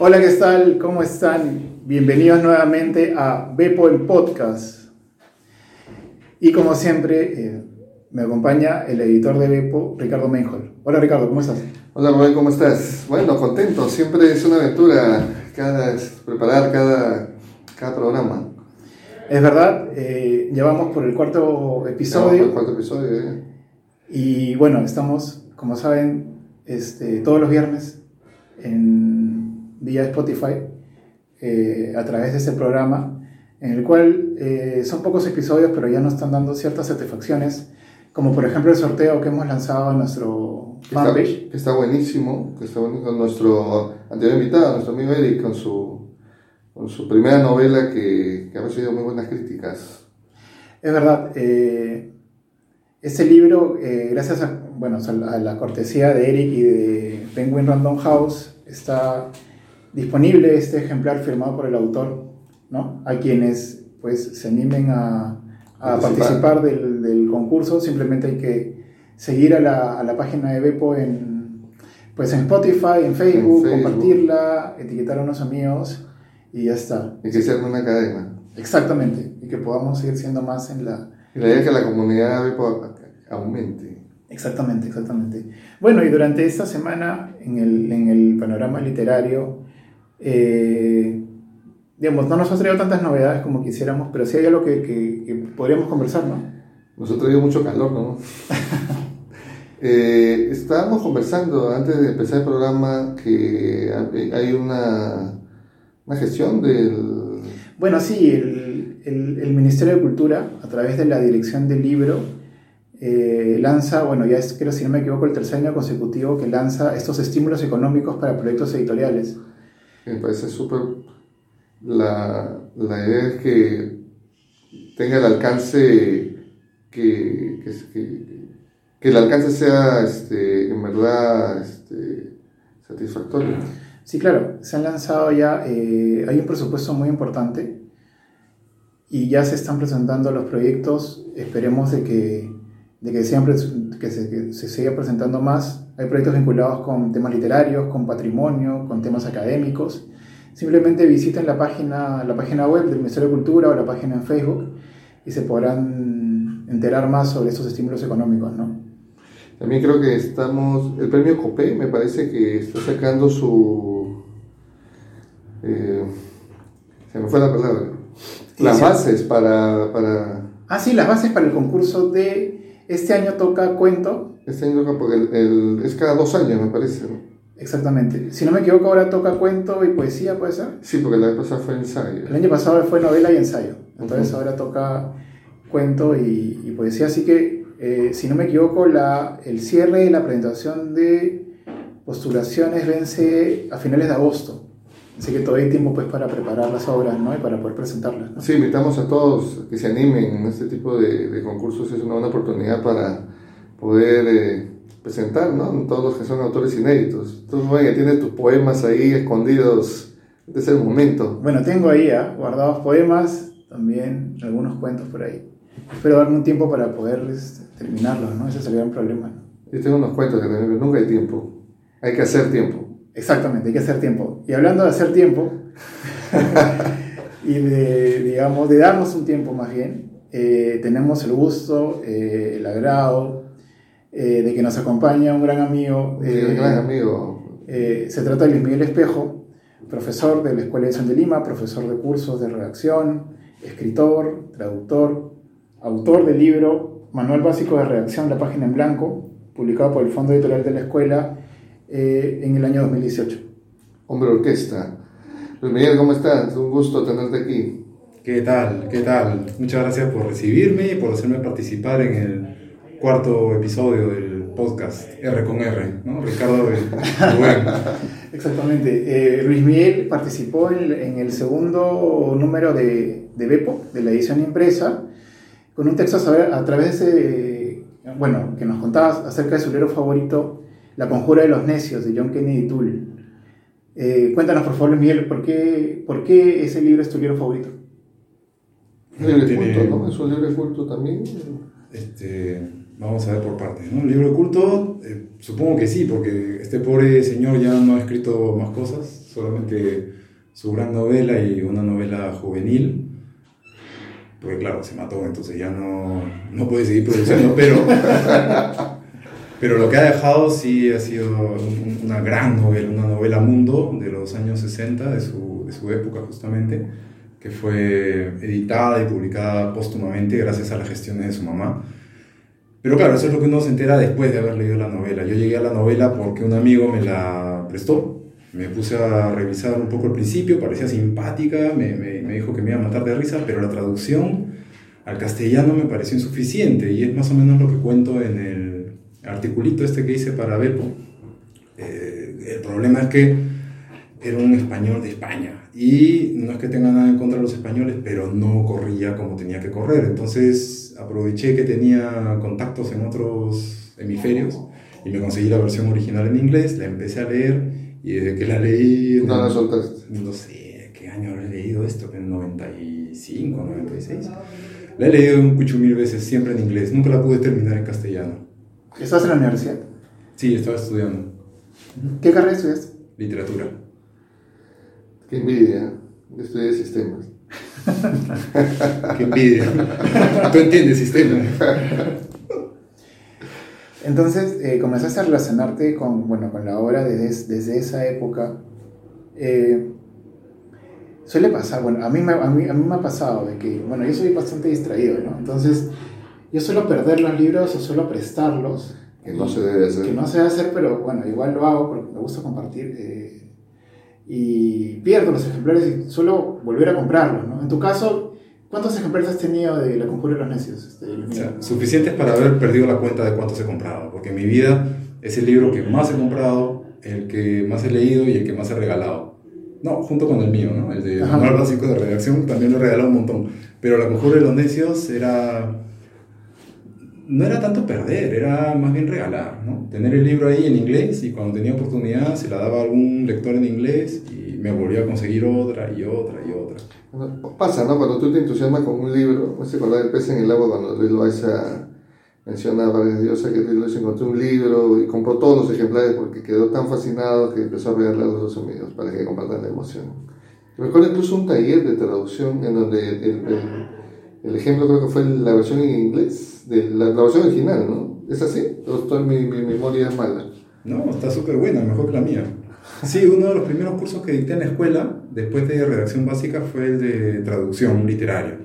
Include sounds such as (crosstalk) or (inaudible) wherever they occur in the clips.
Hola, ¿qué tal? ¿Cómo están? Bienvenidos nuevamente a Bepo el Podcast. Y como siempre, eh, me acompaña el editor de Bepo, Ricardo Menjol. Hola Ricardo, ¿cómo estás? Hola Rubén, ¿cómo estás? Bueno, contento. Siempre es una aventura cada, preparar cada, cada programa. Es verdad, eh, llevamos por el cuarto episodio. el cuarto episodio, eh. Y bueno, estamos, como saben, este, todos los viernes en vía Spotify eh, a través de ese programa, en el cual eh, son pocos episodios, pero ya nos están dando ciertas satisfacciones, como por ejemplo el sorteo que hemos lanzado en nuestro fanpage. Que está, buenísimo, que está buenísimo. Nuestro anterior invitado, nuestro amigo Eric, con su, con su primera novela que, que ha recibido muy buenas críticas. Es verdad. Eh, este libro, eh, gracias a, bueno, a la cortesía de Eric y de Penguin Random House, está disponible este ejemplar firmado por el autor, ¿no? A quienes pues se animen a, a participar del, del, concurso, simplemente hay que seguir a la, a la página de Bepo en, pues en Spotify, en Facebook, en Facebook, compartirla, etiquetar a unos amigos y ya está. Y que sea una cadena. Exactamente, y que podamos seguir siendo más en la y la idea es que la comunidad aumente. Exactamente, exactamente. Bueno, y durante esta semana, en el, en el panorama literario, eh, digamos, no nos ha traído tantas novedades como quisiéramos, pero sí hay algo que, que, que podríamos conversar, ¿no? Nos ha traído mucho calor, ¿no? (laughs) eh, estábamos conversando antes de empezar el programa que hay una, una gestión del... Bueno, sí, el, el, el, Ministerio de Cultura, a través de la Dirección del Libro, eh, lanza, bueno, ya es, creo si no me equivoco, el tercer año consecutivo que lanza estos estímulos económicos para proyectos editoriales. Me parece súper. La, la, idea es que tenga el alcance, que, que, que, el alcance sea este, en verdad este, satisfactorio. Sí, claro, se han lanzado ya, eh, hay un presupuesto muy importante y ya se están presentando los proyectos, esperemos de que, de que, siempre, que, se, que se siga presentando más. Hay proyectos vinculados con temas literarios, con patrimonio, con temas académicos. Simplemente visiten la página, la página web del Ministerio de Cultura o la página en Facebook y se podrán enterar más sobre esos estímulos económicos, ¿no? También creo que estamos, el premio COPE me parece que está sacando su... Eh, se me fue la palabra. Las bases para, para... Ah, sí, las bases para el concurso de... Este año toca cuento. Este año toca porque el, el, es cada dos años, me parece. ¿no? Exactamente. Si no me equivoco, ahora toca cuento y poesía, ¿puede ser? Sí, porque el año pasado fue ensayo. El año pasado fue novela y ensayo. Entonces uh -huh. ahora toca cuento y, y poesía. Así que, eh, si no me equivoco, la, el cierre y la presentación de postulaciones vence a finales de agosto. Así que todavía hay tiempo pues, para preparar las obras ¿no? y para poder presentarlas. ¿no? Sí, invitamos a todos que se animen en este tipo de, de concursos. Es una buena oportunidad para poder eh, presentar, ¿no? Todos los que son autores inéditos. Tú, bueno, tienes tus poemas ahí escondidos. Este es el momento. Bueno, tengo ahí ¿eh? guardados poemas, también algunos cuentos por ahí. Espero darme un tiempo para poder este, terminarlos, ¿no? Ese sería un problema. ¿no? Yo tengo unos cuentos que nunca hay tiempo. Hay que hacer tiempo. Exactamente, hay que hacer tiempo. Y hablando de hacer tiempo, (laughs) y de, digamos, de darnos un tiempo más bien, eh, tenemos el gusto, eh, el agrado, eh, de que nos acompaña un gran amigo. Un gran amigo. se trata de Luis Miguel Espejo, profesor de la Escuela de Edición de Lima, profesor de cursos de redacción, escritor, traductor, autor del libro Manual Básico de Redacción, la página en blanco, publicado por el Fondo Editorial de la Escuela eh, en el año 2018. Hombre orquesta. Luis Miguel, ¿cómo estás? Un gusto tenerte aquí. ¿Qué tal? ¿Qué tal? Muchas gracias por recibirme y por hacerme participar en el cuarto episodio del podcast R con R, ¿no? Ricardo Rubén. (laughs) Exactamente. Eh, Luis Miguel participó en, en, el segundo número de, de Bepo, de la edición impresa, con un texto a, saber, a través de, bueno, que nos contaba acerca de su libro favorito, La conjura de los necios, de John Kennedy Toole. Eh, cuéntanos, por favor, Miguel, ¿por qué, ¿por qué ese libro es tu libro favorito? Un libro de culto, ¿no? ¿Es un libro de culto también? Este, vamos a ver por partes, ¿no? Libro de culto, eh, supongo que sí, porque este pobre señor ya no ha escrito más cosas, solamente su gran novela y una novela juvenil. Porque claro, se mató, entonces ya no, no puede seguir produciendo, pero, (laughs) pero lo que ha dejado sí ha sido una gran novela, una novela mundo de los años 60, de su, de su época justamente, que fue editada y publicada póstumamente gracias a las gestiones de su mamá. Pero claro, eso es lo que uno se entera después de haber leído la novela. Yo llegué a la novela porque un amigo me la prestó. Me puse a revisar un poco el principio, parecía simpática, me, me, me dijo que me iba a matar de risa, pero la traducción al castellano me pareció insuficiente y es más o menos lo que cuento en el articulito este que hice para Bepo. Eh, el problema es que era un español de España y no es que tenga nada en contra de los españoles, pero no corría como tenía que correr. Entonces aproveché que tenía contactos en otros hemisferios y me conseguí la versión original en inglés, la empecé a leer y desde que la leí... No la soltaste. No sé, ¿qué año he leído esto? ¿En 95, 96? La he leído un cucho mil veces, siempre en inglés. Nunca la pude terminar en castellano. ¿Estás en la universidad? Sí, estaba estudiando. ¿Qué carrera estudias? Literatura. Qué envidia. Yo estudié sistemas. (laughs) Qué envidia. Tú entiendes sistema. Entonces eh, comenzaste a relacionarte con, bueno, con la obra desde, desde esa época. Eh, suele pasar, bueno, a mí, me, a, mí, a mí me ha pasado de que, bueno, yo soy bastante distraído, ¿no? Entonces, yo suelo perder los libros o suelo prestarlos. Que no se debe hacer. Que no se debe hacer, pero bueno, igual lo hago porque me gusta compartir. Eh, y pierdo los ejemplares y suelo volver a comprarlos, ¿no? En tu caso, ¿cuántos ejemplares has tenido de La Conjura de los Necios? Este, o sea, suficientes para haber perdido la cuenta de cuántos he comprado, porque en mi vida es el libro que más he comprado, el que más he leído y el que más he regalado. No, junto con el mío, ¿no? El de Manual Básico de Redacción también lo he regalado un montón. Pero La Conjura de los Necios era no era tanto perder, era más bien regalar, ¿no? Tener el libro ahí en inglés y cuando tenía oportunidad se la daba a algún lector en inglés y me volvía a conseguir otra y otra y otra. Pasa, ¿no? Cuando tú te entusiasmas con un libro, no sé acordar el pez en el agua cuando Luis Loaiza menciona varias diosas que Luis Loaiza encontró un libro y compró todos los ejemplares porque quedó tan fascinado que empezó a regalarlos a los amigos para que compartan la emoción. Me acuerdo incluso un taller de traducción en donde el, el, el ejemplo creo que fue la versión en inglés de la grabación original, ¿no? ¿Es así? ¿O mi, mi memoria es mala? No, está súper buena, mejor que la mía. Sí, uno de los primeros cursos que dicté en la escuela, después de redacción básica, fue el de traducción literaria.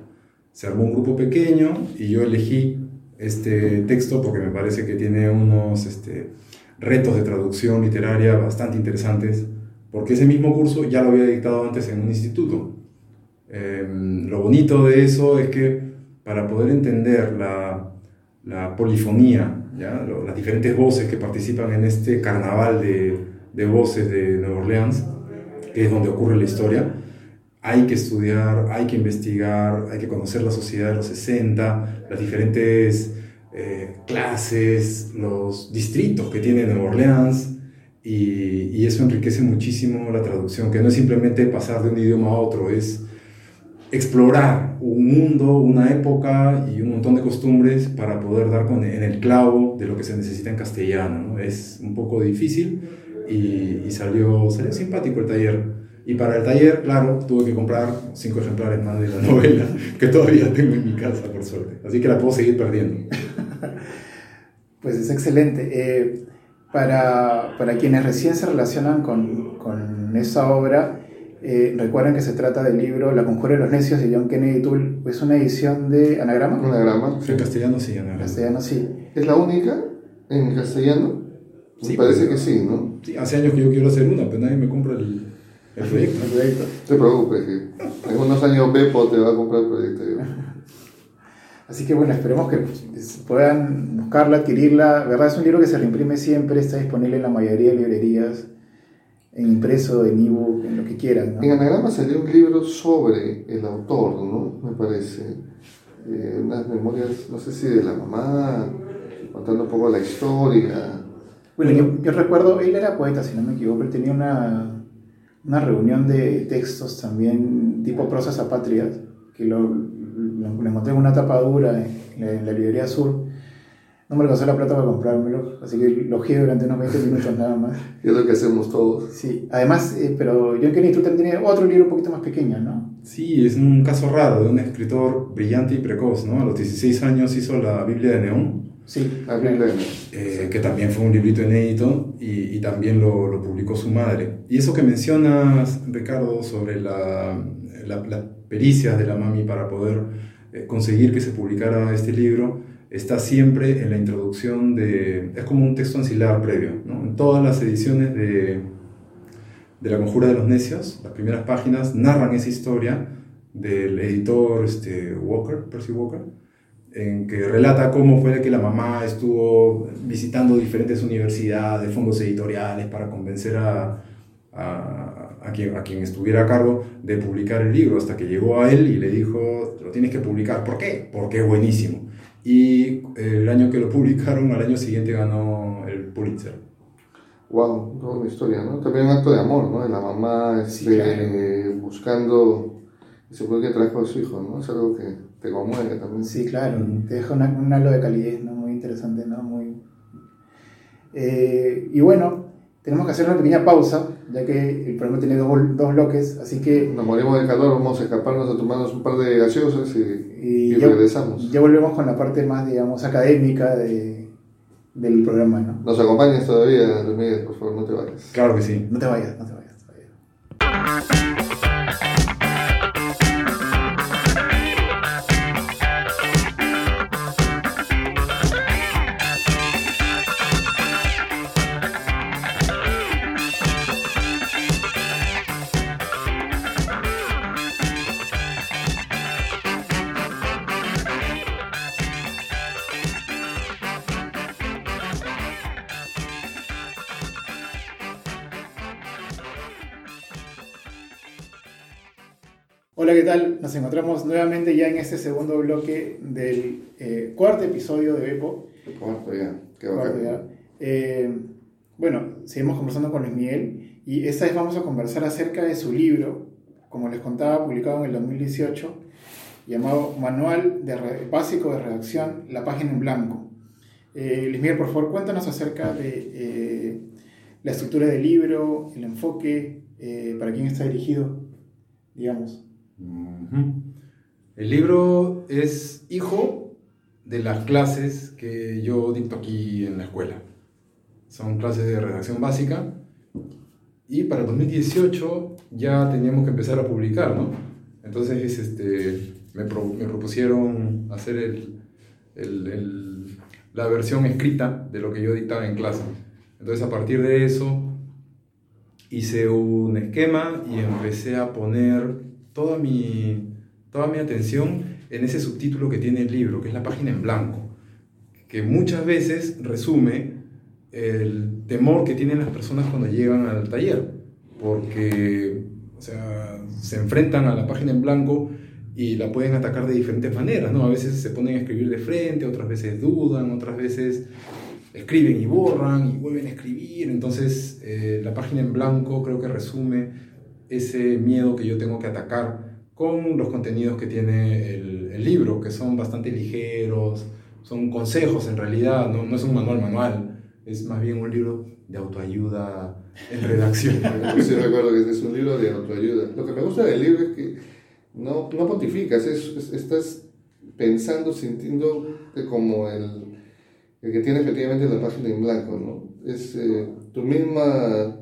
Se armó un grupo pequeño y yo elegí este texto porque me parece que tiene unos este, retos de traducción literaria bastante interesantes, porque ese mismo curso ya lo había dictado antes en un instituto. Eh, lo bonito de eso es que para poder entender la la polifonía, ¿ya? las diferentes voces que participan en este carnaval de, de voces de Nueva Orleans, que es donde ocurre la historia, hay que estudiar, hay que investigar, hay que conocer la sociedad de los 60, las diferentes eh, clases, los distritos que tiene Nueva Orleans, y, y, eso enriquece muchísimo la traducción, que no es simplemente pasar de un idioma a otro, es explorar un mundo, una época y un montón de costumbres para poder dar con, en el clavo de lo que se necesita en castellano. Es un poco difícil y, salió, salió simpático el taller. Y para el taller, claro, tuve que comprar cinco ejemplares más de la (laughs) novela, que todavía tengo en mi casa, por suerte. Así que la puedo seguir perdiendo. (laughs) Pues es excelente. Eh, para, para, quienes recién se relacionan con, con esa obra, eh, recuerden que se trata del libro La conjura de los necios de John Kennedy Toole. ¿Es una edición de anagrama? Anagrama. Sí, en castellano sí, anagrama. castellano sí. ¿Es la única en castellano? Me sí, parece que sí, ¿no? Sí, hace años que yo quiero hacer una, pero nadie me compra el, el proyecto. el proyecto. Te preocupes, que en unos años Beppo te va a comprar el proyecto. (laughs) Así que bueno, esperemos que puedan buscarla, adquirirla. ¿Verdad? Es un libro que se reimprime siempre, está disponible en la mayoría de librerías en impreso, en ebook, en lo que quieran. En Anagrama salió un libro sobre el autor, ¿no? Me parece. Eh, unas memorias, no sé si de la mamá, contando un poco la historia. Bueno, yo, yo, recuerdo, él era poeta, si no me equivoco, él tenía una, una reunión de textos también tipo prosas apátridas, que lo, lo, encontré en una tapadura en, en, la librería sur. No me alcanzó la plata para comprármelo, así que lo gié durante unos 20 minutos nada más. (laughs) Y es lo que hacemos todos. Sí, además, eh, pero John Kennedy tú también tienes otro libro un poquito más pequeño, ¿no? Sí, es un caso raro de un escritor brillante y precoz, ¿no? A los 16 años hizo la Biblia de Neón, Sí, La Biblia. eh, que también fue un librito inédito y, y también lo, lo publicó su madre. Y eso que mencionas, Ricardo, sobre la, la- las pericias de la mami para poder eh, conseguir que se publicara este libro, está siempre en la introducción de... es como un texto ancilar previo, ¿no? En todas las ediciones de, de La Conjura de los Necios, las primeras páginas narran esa historia del editor este, Walker, Percy Walker, en que relata cómo fue que la mamá estuvo visitando diferentes universidades, fondos editoriales para convencer a, a, a quien, a quien estuviera a cargo de publicar el libro, hasta que llegó a él y le dijo, lo tienes que publicar. ¿Por qué? Porque es buenísimo. Y el año que lo publicaron, al año siguiente ganó el Pulitzer. Wow, toda una historia, ¿no? También un acto de amor, ¿no? De la mamá Sí, este, claro. buscando ese pueblo que trajo a su hijo, ¿no? Es algo que te conmueve también. Sí, claro, te deja una- un halo de calidez, ¿no? Muy interesante, ¿no? Muy... Eh, y bueno, tenemos que hacer una pequeña pausa, ya que el programa tiene dos, dos bloques, así que Nos morimos de calor, vamos a escaparnos a tomarnos un par de gaseosas y, y y ya, regresamos. ya volvemos con la parte más, digamos, académica de- del programa, ¿no? ¿Nos acompañas todavía, Luis Miguel? Por favor, no te vayas. Claro que sí. No te vayas, no te vayas. Nos encontramos nuevamente ya en este segundo bloque del eh, cuarto episodio de Bepo. Cuarto ya, qué Cuarto ya. Eh, bueno, seguimos conversando con Luis Miguel y esta vez vamos a conversar acerca de su libro, como les contaba, publicado en el 2018, llamado Manual de Re- Básico de Redacción, la página en blanco. Eh, Luis Miguel, por favor, cuéntanos acerca de eh, la estructura del libro, el enfoque, eh, para quién está dirigido, digamos. Ujú. El libro es hijo de las clases que yo dicto aquí en la escuela. Son clases de redacción básica y para el 2018 ya teníamos que empezar a publicar, ¿no? Entonces este, me, pro- me propusieron hacer el- el- el- la versión escrita de lo que yo dictaba en clase. Entonces a partir de eso hice un esquema y empecé a poner toda mi, toda mi atención en ese subtítulo que tiene el libro, que es la página en blanco, que muchas veces resume el temor que tienen las personas cuando llegan al taller, porque o sea, se enfrentan a la página en blanco y la pueden atacar de diferentes maneras, ¿no? A veces se ponen a escribir de frente, otras veces dudan, otras veces escriben y borran y vuelven a escribir. Entonces, eh, la página en blanco creo que resume ese miedo que yo tengo que atacar con los contenidos que tiene el, el libro, que son bastante ligeros, son consejos en realidad, no, no es un manual manual, es más bien un libro de autoayuda en (laughs) redacción. Sí recuerdo que es un libro de autoayuda. Lo que me gusta del libro es que no, no pontificas, es, es- estás pensando, sintiendo como el, el que tiene efectivamente la página en blanco, ¿no? Es eh, tu misma,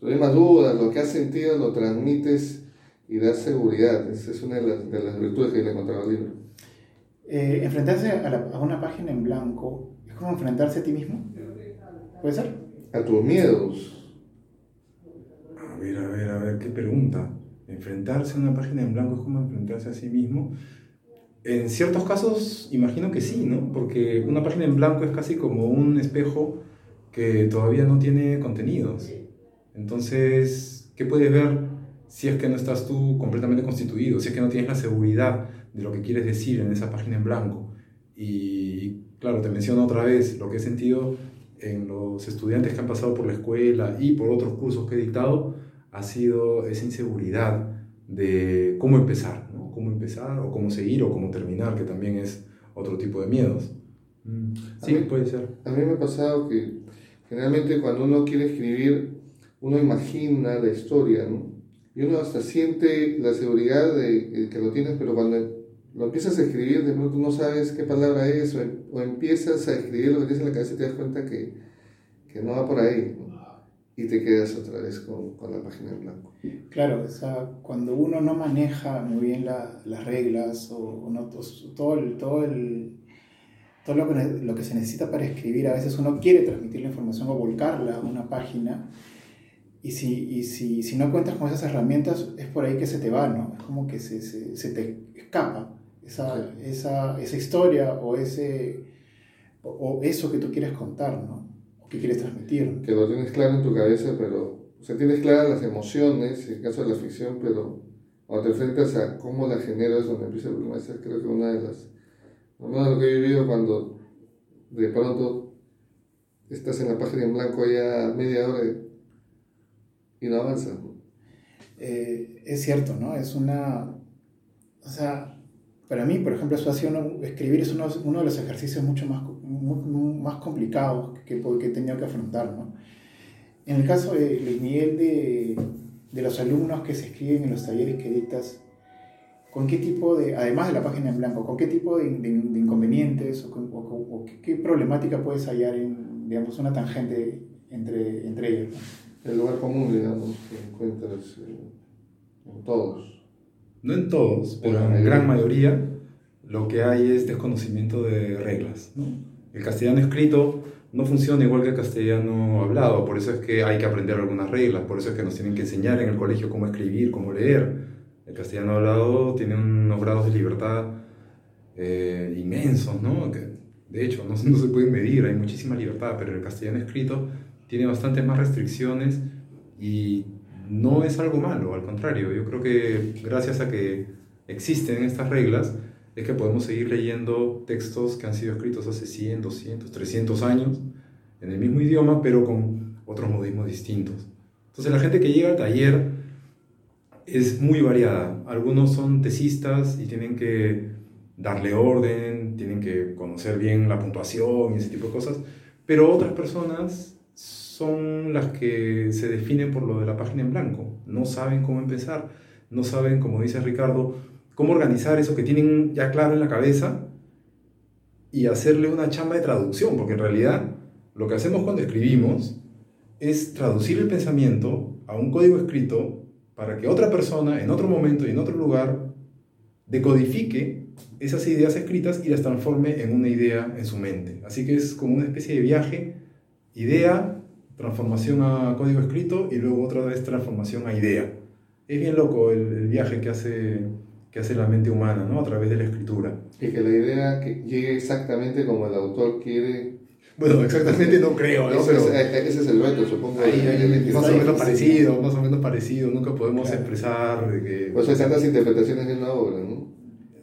tus mismas dudas, lo que has sentido lo transmites y das seguridad. Esa es una de las, de las virtudes que le he encontrado al libro. Eh, enfrentarse a, la- a una página en blanco es como enfrentarse a ti mismo. ¿Puede ser? A tus miedos. A ver, a ver, a ver, qué pregunta. ¿Enfrentarse a una página en blanco es como enfrentarse a sí mismo? En ciertos casos, imagino que sí, ¿no? Porque una página en blanco es casi como un espejo que todavía no tiene contenidos. Entonces, ¿qué puedes ver si es que no estás tú completamente constituido? Si es que no tienes la seguridad de lo que quieres decir en esa página en blanco. Y claro, te menciono otra vez lo que he sentido en los estudiantes que han pasado por la escuela y por otros cursos que he dictado, ha sido esa inseguridad de cómo empezar, ¿no? Cómo empezar o cómo seguir o cómo terminar, que también es otro tipo de miedos. Mm, sí, puede ser. A mí me ha pasado que generalmente cuando uno quiere escribir, uno imagina la historia, ¿no? Y uno hasta siente la seguridad de que lo tienes, pero cuando lo empiezas a escribir, de pronto no sabes qué palabra es, o, em, o empiezas a escribir lo que tienes en la cabeza y te das cuenta que, que no va por ahí, y te quedas otra vez con, con, la página en blanco. Claro, o sea, cuando uno no maneja muy bien la, las reglas o, o no, todo, el, todo, el, todo lo, que, lo que se necesita para escribir, a veces uno quiere transmitir la información o volcarla a una página y si, y si, si no cuentas con esas herramientas es por ahí que se te va, ¿no? Es como que se, se, se te escapa esa, sí. esa, esa historia o, ese, o, o eso que tú quieres contar, ¿no? ¿Qué quieres transmitir? Que lo tienes claro en tu cabeza, pero. O sea, tienes claras las emociones, en el caso de la ficción, pero cuando te enfrentas a cómo la generas, donde empieza el problema, esa creo que una de las. Lo menos lo que he vivido cuando de pronto estás en la página en blanco ya media hora y no avanzas. Eh, es cierto, ¿no? Es una. O sea, para mí, por ejemplo, eso ha escribir es uno, de los ejercicios mucho más más complicados que, que he tenido que afrontar. ¿no? En el caso de Luis Miguel, de, de, los alumnos que se escriben en los talleres que dictas, ¿con qué tipo de, además de la página en blanco, con qué tipo de, inconvenientes o, qué problemática puedes hallar en, digamos, una tangente entre, entre ellos? ¿no? El lugar común, digamos, que encuentras en todos. No en todos, pero en la gran mayoría lo que hay es desconocimiento de reglas. ¿no? El castellano escrito no funciona igual que el castellano hablado, por eso es que hay que aprender algunas reglas, por eso es que nos tienen que enseñar en el colegio cómo escribir, cómo leer. El castellano hablado tiene unos grados de libertad eh, inmensos, ¿no? Que de hecho no, (laughs) no se pueden medir, hay muchísima libertad, pero el castellano escrito tiene bastantes más restricciones y no es algo malo, al contrario, yo creo que gracias a que existen estas reglas, es que podemos seguir leyendo textos que han sido escritos hace 100, 200, 300 años en el mismo idioma, pero con otros modismos distintos. Entonces la gente que llega al taller es muy variada. Algunos son tesistas y tienen que darle orden, tienen que conocer bien la puntuación y ese tipo de cosas, pero otras personas son las que se definen por lo de la página en blanco. No saben cómo empezar, no saben, como dice Ricardo, cómo organizar eso que tienen ya claro en la cabeza y hacerle una chamba de traducción, porque en realidad lo que hacemos cuando escribimos es traducir el pensamiento a un código escrito para que otra persona en otro momento y en otro lugar decodifique esas ideas escritas y las transforme en una idea en su mente. Así que es como una especie de viaje, idea, transformación a código escrito y luego otra vez transformación a idea. Es bien loco el, el viaje que hace que hace la mente humana, ¿no? A través de la escritura. Y que la idea que llegue exactamente como el autor quiere. Bueno, exactamente no creo, ¿no? Ese, Pero es, ese es el reto, supongo. ahí, ahí, más o menos sí. parecido, más o menos parecido. Nunca podemos Claro. expresar que... Pues hay tantas interpretaciones de una obra, ¿no?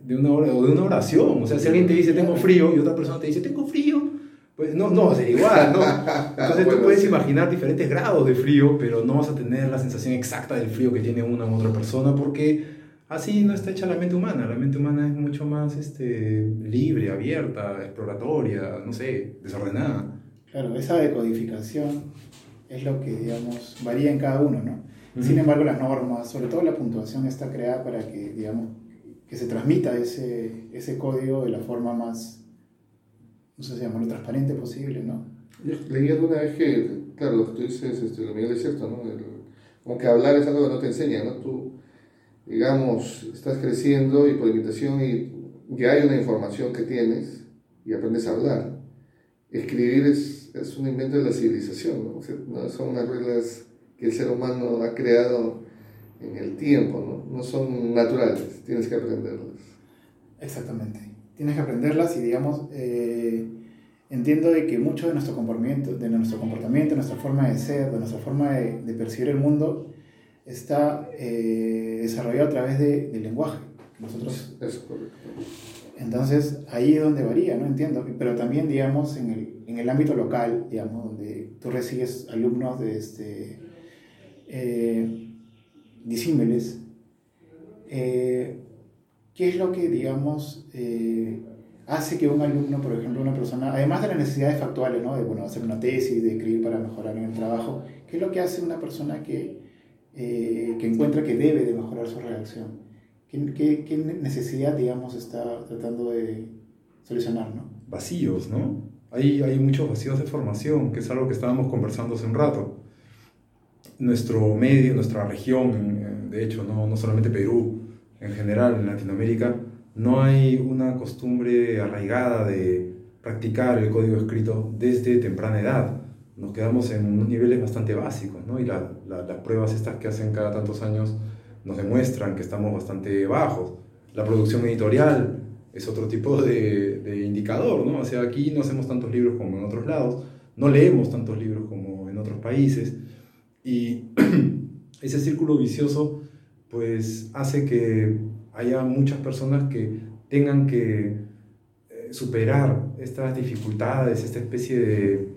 de una, hora, o de una oración. O sea, si alguien te dice tengo frío y otra persona te dice tengo frío, pues no, no va a ser igual, ¿no? (laughs) Entonces Bueno, tú puedes sí. imaginar diferentes grados de frío, pero no vas a tener la sensación exacta del frío que tiene una u otra persona porque así no está hecha la mente humana. La mente humana es mucho más este, libre, abierta, exploratoria, no sé, desordenada. Claro, esa decodificación es lo que, digamos, varía en cada uno, ¿no? Ujú. Sin embargo, las normas, sobre todo la puntuación, está creada para que, digamos, que se transmita ese, ese código de la forma más, no sé si llamarlo, transparente posible, ¿no? Yo leí alguna vez que, claro, lo que tú dices, este, lo Miguel es cierto, ¿no? El- como que hablar es algo que no te enseña, ¿no? Tú, digamos, estás creciendo y por imitación y ya hay una información que tienes y aprendes a hablar. Escribir es, es un invento de la civilización, ¿no? O sea, no son unas reglas que el ser humano ha creado en el tiempo, ¿no? No son naturales, tienes que aprenderlas. Exactamente. Tienes que aprenderlas y, digamos, eh, entiendo de que mucho de nuestro comportamiento, de nuestro comportamiento, nuestra forma de ser, de nuestra forma de, de percibir el mundo, está eh, desarrollado a través de, del lenguaje. Nosotros Es correcto. Entonces, ahí es donde varía, ¿no? Entiendo. Pero también, digamos, en el, en el ámbito local, digamos, donde tú recibes alumnos de este, eh, disímiles, eh, ¿qué es lo que, digamos, eh, hace que un alumno, por ejemplo, una persona, además de las necesidades factuales, ¿no? de bueno, hacer una tesis, de escribir para mejorar en el trabajo, ¿qué es lo que hace una persona que, eh, que encuentra que debe de mejorar su redacción? ¿Qué, qué, qué necesidad, digamos, está tratando de solucionar? ¿no? Vacíos, ¿no? Hay, hay muchos vacíos de formación, que es algo que estábamos conversando hace un rato. Nuestro medio, nuestra región, de hecho, no, no solamente Perú, en general en Latinoamérica, no hay una costumbre arraigada de practicar el código escrito desde temprana edad. Nos quedamos en unos niveles bastante básicos, ¿no? Y las pruebas estas que hacen cada tantos años nos demuestran que estamos bastante bajos. La producción editorial es otro tipo de, de indicador, ¿no? O sea, aquí no hacemos tantos libros como en otros lados, no leemos tantos libros como en otros países, y (clears throat) ese círculo vicioso pues hace que haya muchas personas que tengan que eh, superar estas dificultades, esta especie de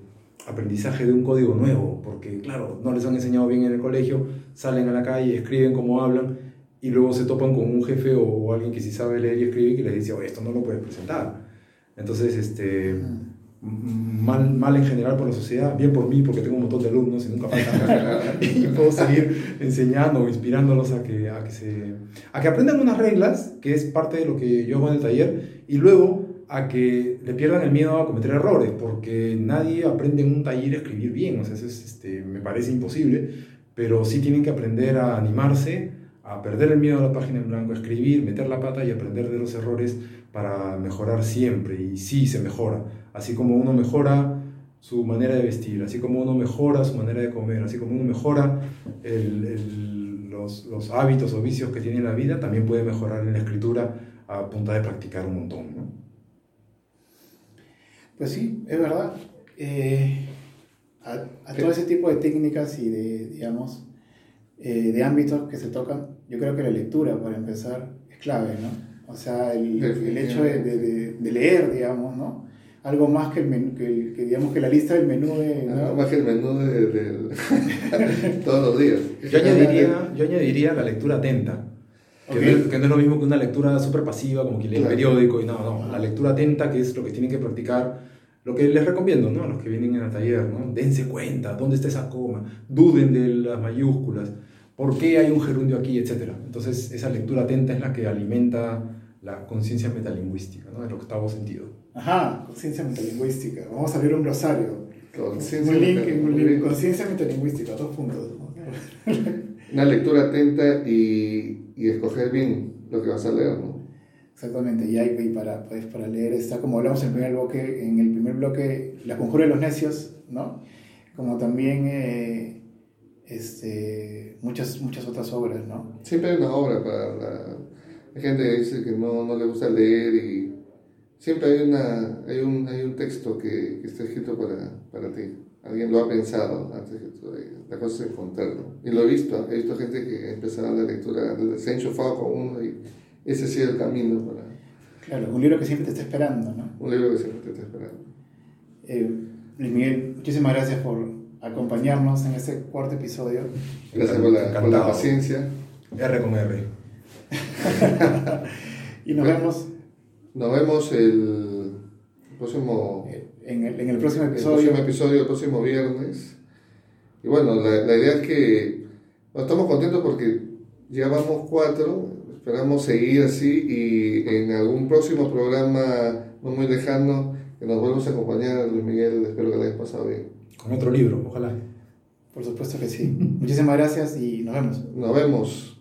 aprendizaje de un código nuevo, porque claro, no les han enseñado bien en el colegio, salen a la calle, escriben como hablan y luego se topan con un jefe o, alguien que sí sabe leer y escribir que les dice, oye, esto no lo puedes presentar. Entonces, este, mal, mal en general por la sociedad, bien por mí porque tengo un montón de alumnos y nunca faltan (laughs) y puedo seguir enseñando o inspirándolos a que, a que, se, a que aprendan unas reglas, que es parte de lo que yo hago en el taller, y luego a que le pierdan el miedo a cometer errores, porque nadie aprende en un taller a escribir bien, o sea, eso es, este, me parece imposible, pero sí tienen que aprender a animarse, a perder el miedo a la página en blanco, a escribir, meter la pata y aprender de los errores para mejorar siempre, y sí se mejora así como uno mejora su manera de vestir, así como uno mejora su manera de comer, así como uno mejora los, los, hábitos o vicios que tiene en la vida, también puede mejorar en la escritura a punta de practicar un montón. ¿no? Pues sí, es verdad. Eh, a, todo ese tipo de técnicas y de, digamos, eh, de ámbitos que se tocan, yo creo que la lectura, para empezar, es clave, ¿no? O sea, el, el hecho de, de, de, leer, digamos, ¿no? Algo más que, el menú, que, que, digamos que la lista del menú de... Algo más que el menú de, (laughs) todos los días. Yo añadiría, yo añadiría la lectura atenta. Que, no es, que, no es, lo mismo que una lectura súper pasiva, como que lee el periódico y no, no. La lectura atenta, que es lo que tienen que practicar, lo que les recomiendo, ¿no? A los que vienen en el taller, ¿no? Dense cuenta, ¿dónde está esa coma? Duden de las mayúsculas, ¿por qué hay un gerundio aquí, etcétera? Entonces, esa lectura atenta es la que alimenta la conciencia metalingüística, ¿no? El octavo sentido. Ajá, conciencia metalingüística. Vamos a abrir un glosario. Conciencia un link, conciencia metalingüística, dos puntos. (laughs) Una lectura atenta y, y, escoger bien lo que vas a leer, ¿no? Exactamente, y hay para, pues, para leer, está como hablamos en el primer bloque, en el primer bloque, La conjura de los necios, ¿no? Como también eh, este, muchas, muchas otras obras, ¿no? Siempre hay una obra para la hay gente que dice que no, no le gusta leer y siempre hay, una, hay, un, hay un texto que, que está escrito para, para ti. Alguien lo ha pensado antes que tú. La cosa es encontrarlo. Y lo he visto. He visto gente que ha empezado la lectura, se ha enchufado con uno y ese ha sido el camino para... Claro, un libro que siempre te está esperando, ¿no? Un libro que siempre te está esperando. Eh, Luis Miguel, muchísimas gracias por acompañarnos en este cuarto episodio. Gracias por la, por la paciencia. R con R. (laughs) y nos vemos. Nos vemos el próximo. En el, en el próximo episodio. El próximo episodio, el próximo viernes. Y bueno, la, la idea es que estamos contentos porque ya vamos cuatro. Esperamos seguir así y en algún próximo programa no muy lejano que nos vuelvamos a acompañar, Luis Miguel. Espero que le haya pasado bien. Con otro libro, ojalá. Por supuesto que sí. Muchísimas gracias y nos vemos. Nos vemos.